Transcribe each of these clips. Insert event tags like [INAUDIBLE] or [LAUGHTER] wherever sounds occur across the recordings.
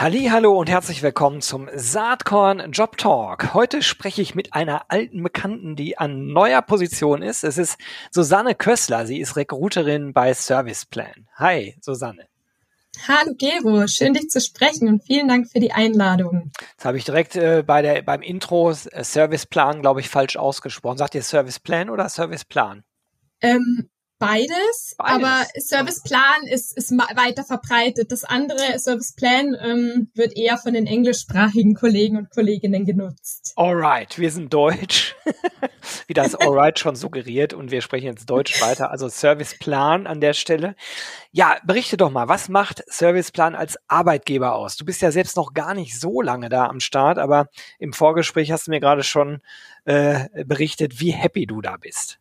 Hallo und herzlich willkommen zum Saatkorn Job Talk. Heute spreche ich mit einer alten Bekannten, die an neuer Position ist. Es ist Susanne Kössler. Sie ist Recruiterin bei Serviceplan. Hi, Susanne. Hallo Gero, schön dich zu sprechen und vielen Dank für die Einladung. Das habe ich direkt äh, bei der, beim Intro äh, Serviceplan, glaube ich, falsch ausgesprochen. Sagt ihr Serviceplan oder Serviceplan? Ähm, Beides, Beides, aber Serviceplan ist, ist weiter verbreitet. Das andere Serviceplan ähm, wird eher von den englischsprachigen Kollegen und Kolleginnen genutzt. Alright, wir sind Deutsch, [LAUGHS] wie das Alright schon suggeriert und wir sprechen jetzt Deutsch weiter. Also Serviceplan an der Stelle. Ja, berichte doch mal, was macht Serviceplan als Arbeitgeber aus? Du bist ja selbst noch gar nicht so lange da am Start, aber im Vorgespräch hast du mir gerade schon äh, berichtet, wie happy du da bist.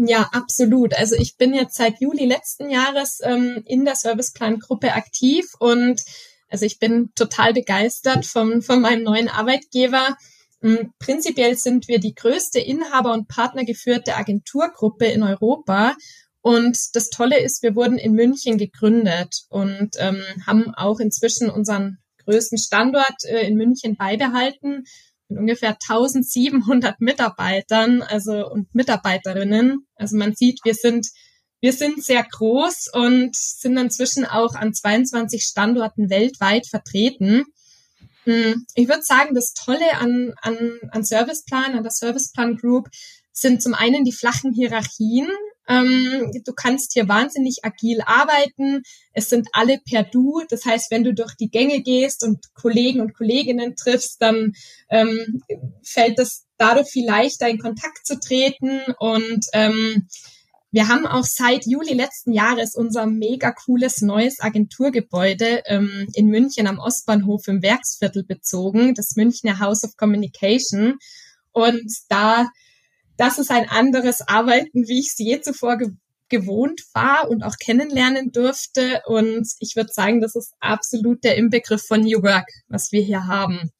Ja, absolut. Also ich bin jetzt seit Juli letzten Jahres ähm, in der Serviceplan-Gruppe aktiv und also ich bin total begeistert vom, von meinem neuen Arbeitgeber. Ähm, prinzipiell sind wir die größte Inhaber- und partnergeführte Agenturgruppe in Europa. Und das Tolle ist, wir wurden in München gegründet und ähm, haben auch inzwischen unseren größten Standort äh, in München beibehalten mit ungefähr 1700 Mitarbeitern, also und Mitarbeiterinnen. Also man sieht, wir sind wir sind sehr groß und sind inzwischen auch an 22 Standorten weltweit vertreten. Hm, ich würde sagen, das Tolle an, an, an Serviceplan, an der Serviceplan Group sind zum einen die flachen Hierarchien. Ähm, du kannst hier wahnsinnig agil arbeiten. Es sind alle per Du. Das heißt, wenn du durch die Gänge gehst und Kollegen und Kolleginnen triffst, dann ähm, fällt es dadurch viel leichter, in Kontakt zu treten. Und ähm, wir haben auch seit Juli letzten Jahres unser mega cooles neues Agenturgebäude ähm, in München am Ostbahnhof im Werksviertel bezogen, das Münchner House of Communication. Und da das ist ein anderes Arbeiten, wie ich es je zuvor ge gewohnt war und auch kennenlernen durfte. Und ich würde sagen, das ist absolut der Inbegriff von New Work, was wir hier haben.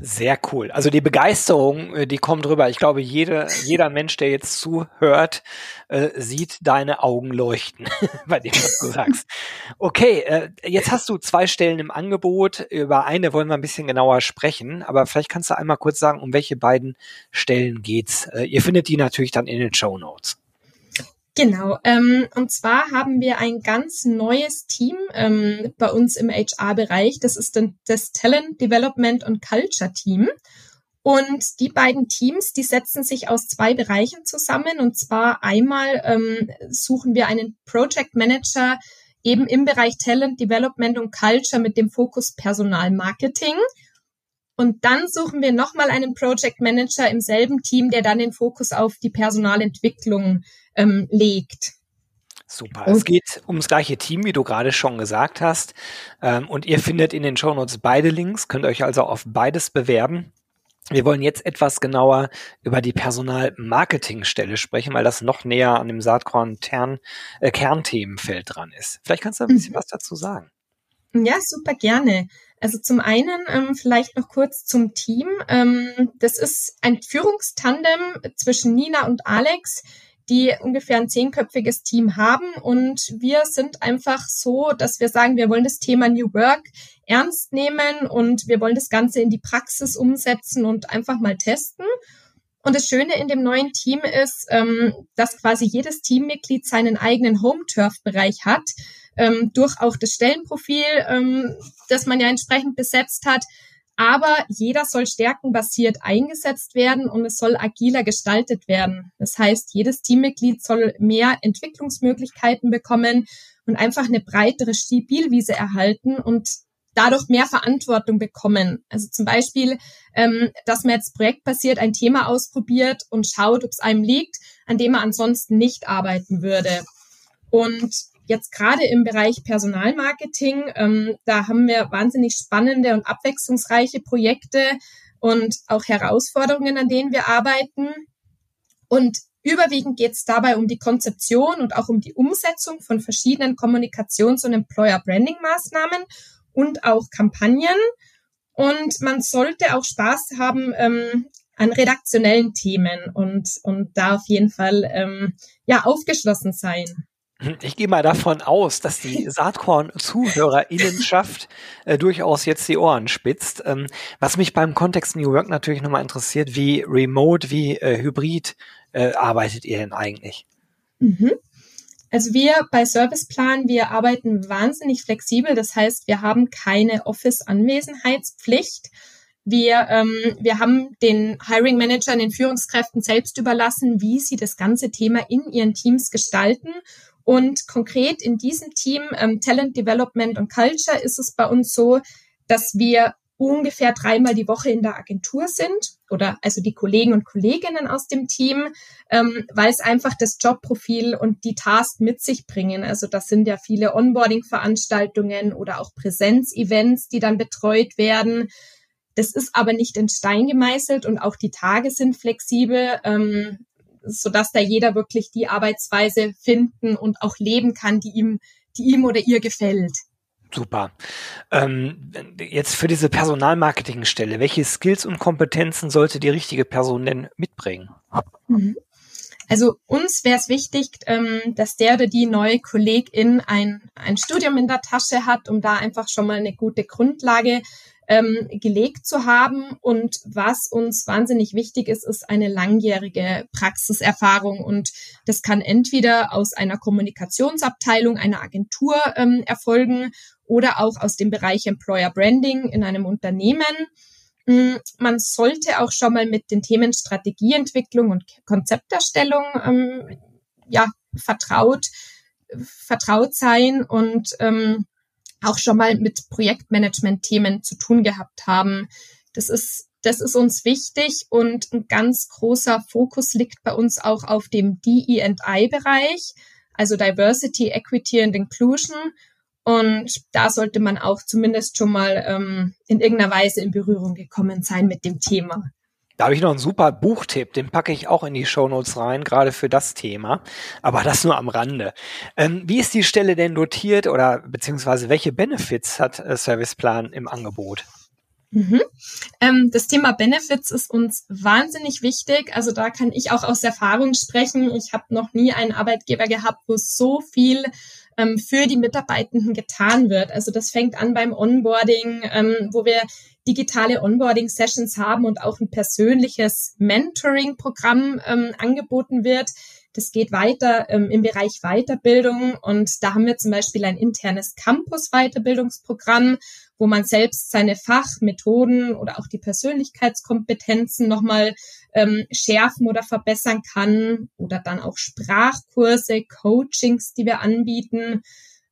Sehr cool. Also die Begeisterung, äh, die kommt rüber. Ich glaube, jede, jeder Mensch, der jetzt zuhört, äh, sieht deine Augen leuchten [LAUGHS] bei dem, was du sagst. Okay, äh, jetzt hast du zwei Stellen im Angebot. Über eine wollen wir ein bisschen genauer sprechen, aber vielleicht kannst du einmal kurz sagen, um welche beiden Stellen geht's. Äh, ihr findet die natürlich dann in den Show Notes. Genau, ähm, und zwar haben wir ein ganz neues Team ähm, bei uns im HR-Bereich. Das ist das Talent Development und Culture Team. Und die beiden Teams, die setzen sich aus zwei Bereichen zusammen. Und zwar einmal ähm, suchen wir einen Project Manager eben im Bereich Talent Development und Culture mit dem Fokus Personalmarketing. Und dann suchen wir nochmal einen Project Manager im selben Team, der dann den Fokus auf die Personalentwicklung ähm, legt. Super. Es geht ums gleiche Team, wie du gerade schon gesagt hast. Ähm, und ihr findet in den Shownotes beide Links, könnt euch also auf beides bewerben. Wir wollen jetzt etwas genauer über die Personalmarketingstelle sprechen, weil das noch näher an dem Saatkorn-Kernthemenfeld äh, dran ist. Vielleicht kannst du ein bisschen mhm. was dazu sagen. Ja, super gerne. Also zum einen ähm, vielleicht noch kurz zum Team. Ähm, das ist ein Führungstandem zwischen Nina und Alex die ungefähr ein zehnköpfiges Team haben. Und wir sind einfach so, dass wir sagen, wir wollen das Thema New Work ernst nehmen und wir wollen das Ganze in die Praxis umsetzen und einfach mal testen. Und das Schöne in dem neuen Team ist, ähm, dass quasi jedes Teammitglied seinen eigenen Home-Turf-Bereich hat, ähm, durch auch das Stellenprofil, ähm, das man ja entsprechend besetzt hat, aber jeder soll stärkenbasiert eingesetzt werden und es soll agiler gestaltet werden. Das heißt, jedes Teammitglied soll mehr Entwicklungsmöglichkeiten bekommen und einfach eine breitere Spielwiese erhalten und dadurch mehr Verantwortung bekommen. Also zum Beispiel, ähm, dass man jetzt projektbasiert ein Thema ausprobiert und schaut, ob es einem liegt, an dem man ansonsten nicht arbeiten würde. Und Jetzt gerade im Bereich Personalmarketing, ähm, da haben wir wahnsinnig spannende und abwechslungsreiche Projekte und auch Herausforderungen, an denen wir arbeiten. Und Überwiegend geht es dabei um die Konzeption und auch um die Umsetzung von verschiedenen Kommunikations- und Employer-Branding-Maßnahmen und auch Kampagnen. Und man sollte auch Spaß haben ähm, an redaktionellen Themen und, und da auf jeden Fall ähm, ja aufgeschlossen sein. Ich gehe mal davon aus, dass die [LAUGHS] Saatkorn-ZuhörerInnenschaft äh, durchaus jetzt die Ohren spitzt. Ähm, was mich beim Kontext New Work natürlich nochmal interessiert, wie remote, wie äh, hybrid äh, arbeitet ihr denn eigentlich? Mhm. Also wir bei Serviceplan, wir arbeiten wahnsinnig flexibel. Das heißt, wir haben keine Office-Anwesenheitspflicht. Wir, ähm, wir haben den Hiring Managern, den Führungskräften selbst überlassen, wie sie das ganze Thema in ihren Teams gestalten. Und konkret in diesem Team ähm, Talent Development und Culture ist es bei uns so, dass wir ungefähr dreimal die Woche in der Agentur sind oder also die Kollegen und Kolleginnen aus dem Team, ähm, weil es einfach das Jobprofil und die Task mit sich bringen. Also das sind ja viele Onboarding-Veranstaltungen oder auch Präsenzevents, die dann betreut werden. Das ist aber nicht in Stein gemeißelt und auch die Tage sind flexibel, ähm, sodass da jeder wirklich die Arbeitsweise finden und auch leben kann, die ihm, die ihm oder ihr gefällt. Super. Ähm, jetzt für diese Personalmarketingstelle, welche Skills und Kompetenzen sollte die richtige Person denn mitbringen? Mhm. Also uns wäre es wichtig, ähm, dass der oder die neue Kollegin ein, ein Studium in der Tasche hat, um da einfach schon mal eine gute Grundlage ähm, gelegt zu haben. Und was uns wahnsinnig wichtig ist, ist eine langjährige Praxiserfahrung. Und das kann entweder aus einer Kommunikationsabteilung, einer Agentur ähm, erfolgen oder auch aus dem Bereich Employer Branding in einem Unternehmen. Mm, man sollte auch schon mal mit den Themen Strategieentwicklung und Konzepterstellung ähm, ja vertraut vertraut sein und ähm, auch schon mal mit Projektmanagement-Themen zu tun gehabt haben. Das ist, das ist uns wichtig und ein ganz großer Fokus liegt bei uns auch auf dem DE&I-Bereich, also Diversity, Equity and Inclusion. Und da sollte man auch zumindest schon mal ähm, in irgendeiner Weise in Berührung gekommen sein mit dem Thema. Da habe ich noch einen super Buchtipp, den packe ich auch in die Shownotes rein, gerade für das Thema. Aber das nur am Rande. Ähm, wie ist die Stelle denn dotiert oder beziehungsweise welche Benefits hat äh, Serviceplan im Angebot? Mhm. Ähm, das Thema Benefits ist uns wahnsinnig wichtig. Also da kann ich auch aus Erfahrung sprechen. Ich habe noch nie einen Arbeitgeber gehabt, wo so viel ähm, für die Mitarbeitenden getan wird. Also das fängt an beim Onboarding, ähm, wo wir digitale Onboarding-Sessions haben und auch ein persönliches Mentoring-Programm ähm, angeboten wird. Das geht weiter ähm, im Bereich Weiterbildung und da haben wir zum Beispiel ein internes Campus-Weiterbildungsprogramm, wo man selbst seine Fachmethoden oder auch die Persönlichkeitskompetenzen nochmal ähm, schärfen oder verbessern kann oder dann auch Sprachkurse, Coachings, die wir anbieten.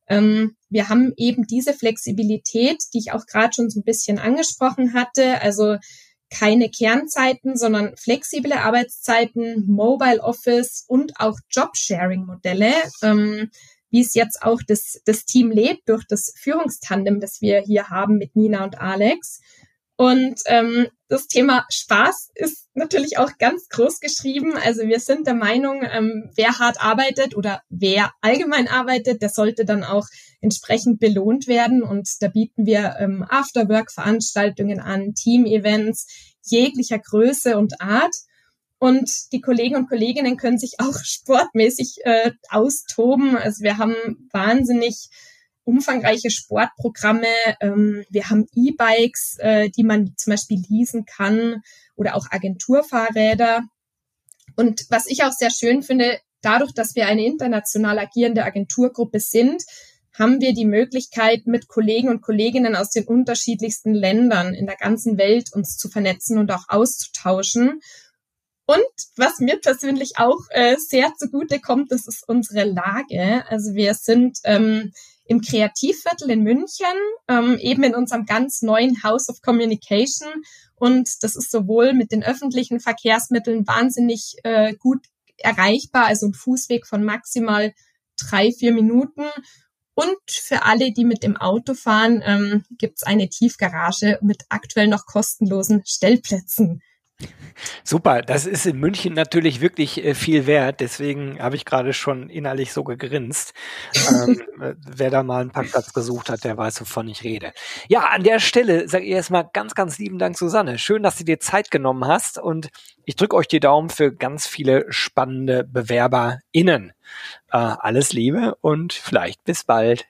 Ähm, wir haben eben diese Flexibilität, die ich auch gerade schon so ein bisschen angesprochen hatte. Also keine Kernzeiten, sondern flexible Arbeitszeiten, Mobile Office und auch Jobsharing-Modelle, ähm, wie es jetzt auch das, das Team lebt durch das Führungstandem, das wir hier haben mit Nina und Alex. Und ähm, das Thema Spaß ist natürlich auch ganz groß geschrieben. Also wir sind der Meinung, ähm, wer hart arbeitet oder wer allgemein arbeitet, der sollte dann auch entsprechend belohnt werden. Und da bieten wir ähm, Afterwork-Veranstaltungen an, Team-Events jeglicher Größe und Art. Und die Kollegen und Kolleginnen können sich auch [LAUGHS] sportmäßig äh, austoben. Also wir haben wahnsinnig umfangreiche Sportprogramme. Ähm, wir haben E-Bikes, äh, die man zum Beispiel leasen kann oder auch Agenturfahrräder. Und was ich auch sehr schön finde, dadurch, dass wir eine international agierende Agenturgruppe sind, haben wir die Möglichkeit, mit Kollegen und Kolleginnen aus den unterschiedlichsten Ländern in der ganzen Welt uns zu vernetzen und auch auszutauschen. Und was mir persönlich auch äh, sehr zugute kommt, das ist unsere Lage. Also wir sind ähm, im Kreativviertel in München, ähm, eben in unserem ganz neuen House of Communication. Und das ist sowohl mit den öffentlichen Verkehrsmitteln wahnsinnig äh, gut erreichbar, also ein Fußweg von maximal drei, vier Minuten. Und für alle, die mit dem Auto fahren, ähm, gibt es eine Tiefgarage mit aktuell noch kostenlosen Stellplätzen. Super, das ist in München natürlich wirklich äh, viel wert. Deswegen habe ich gerade schon innerlich so gegrinst. ähm, [LAUGHS] äh, wer da mal einen Parkplatz gesucht hat, der weiß, wovon ich rede. Ja, an der Stelle sage ich erstmal ganz, ganz lieben Dank, Susanne. Schön, dass du dir Zeit genommen hast und ich drücke euch die Daumen für ganz viele spannende BewerberInnen. Äh, alles Liebe und vielleicht bis bald.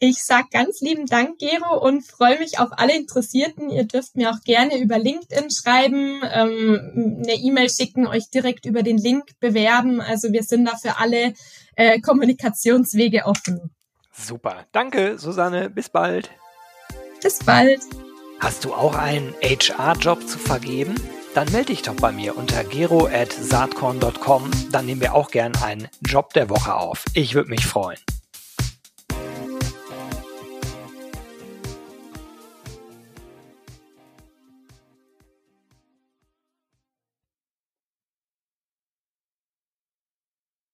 Ich sag ganz lieben Dank, Gero, und freue mich auf alle Interessierten. Ihr dürft mir auch gerne über LinkedIn schreiben, ähm, eine E-Mail schicken, euch direkt über den Link bewerben. Also wir sind da für alle äh, Kommunikationswege offen. Super. Danke, Susanne. Bis bald. Bis bald. Hast du auch einen HR-Job zu vergeben? Dann melde dich doch bei mir unter gero.saatkorn.com. Dann nehmen wir auch gern einen Job der Woche auf. Ich würde mich freuen.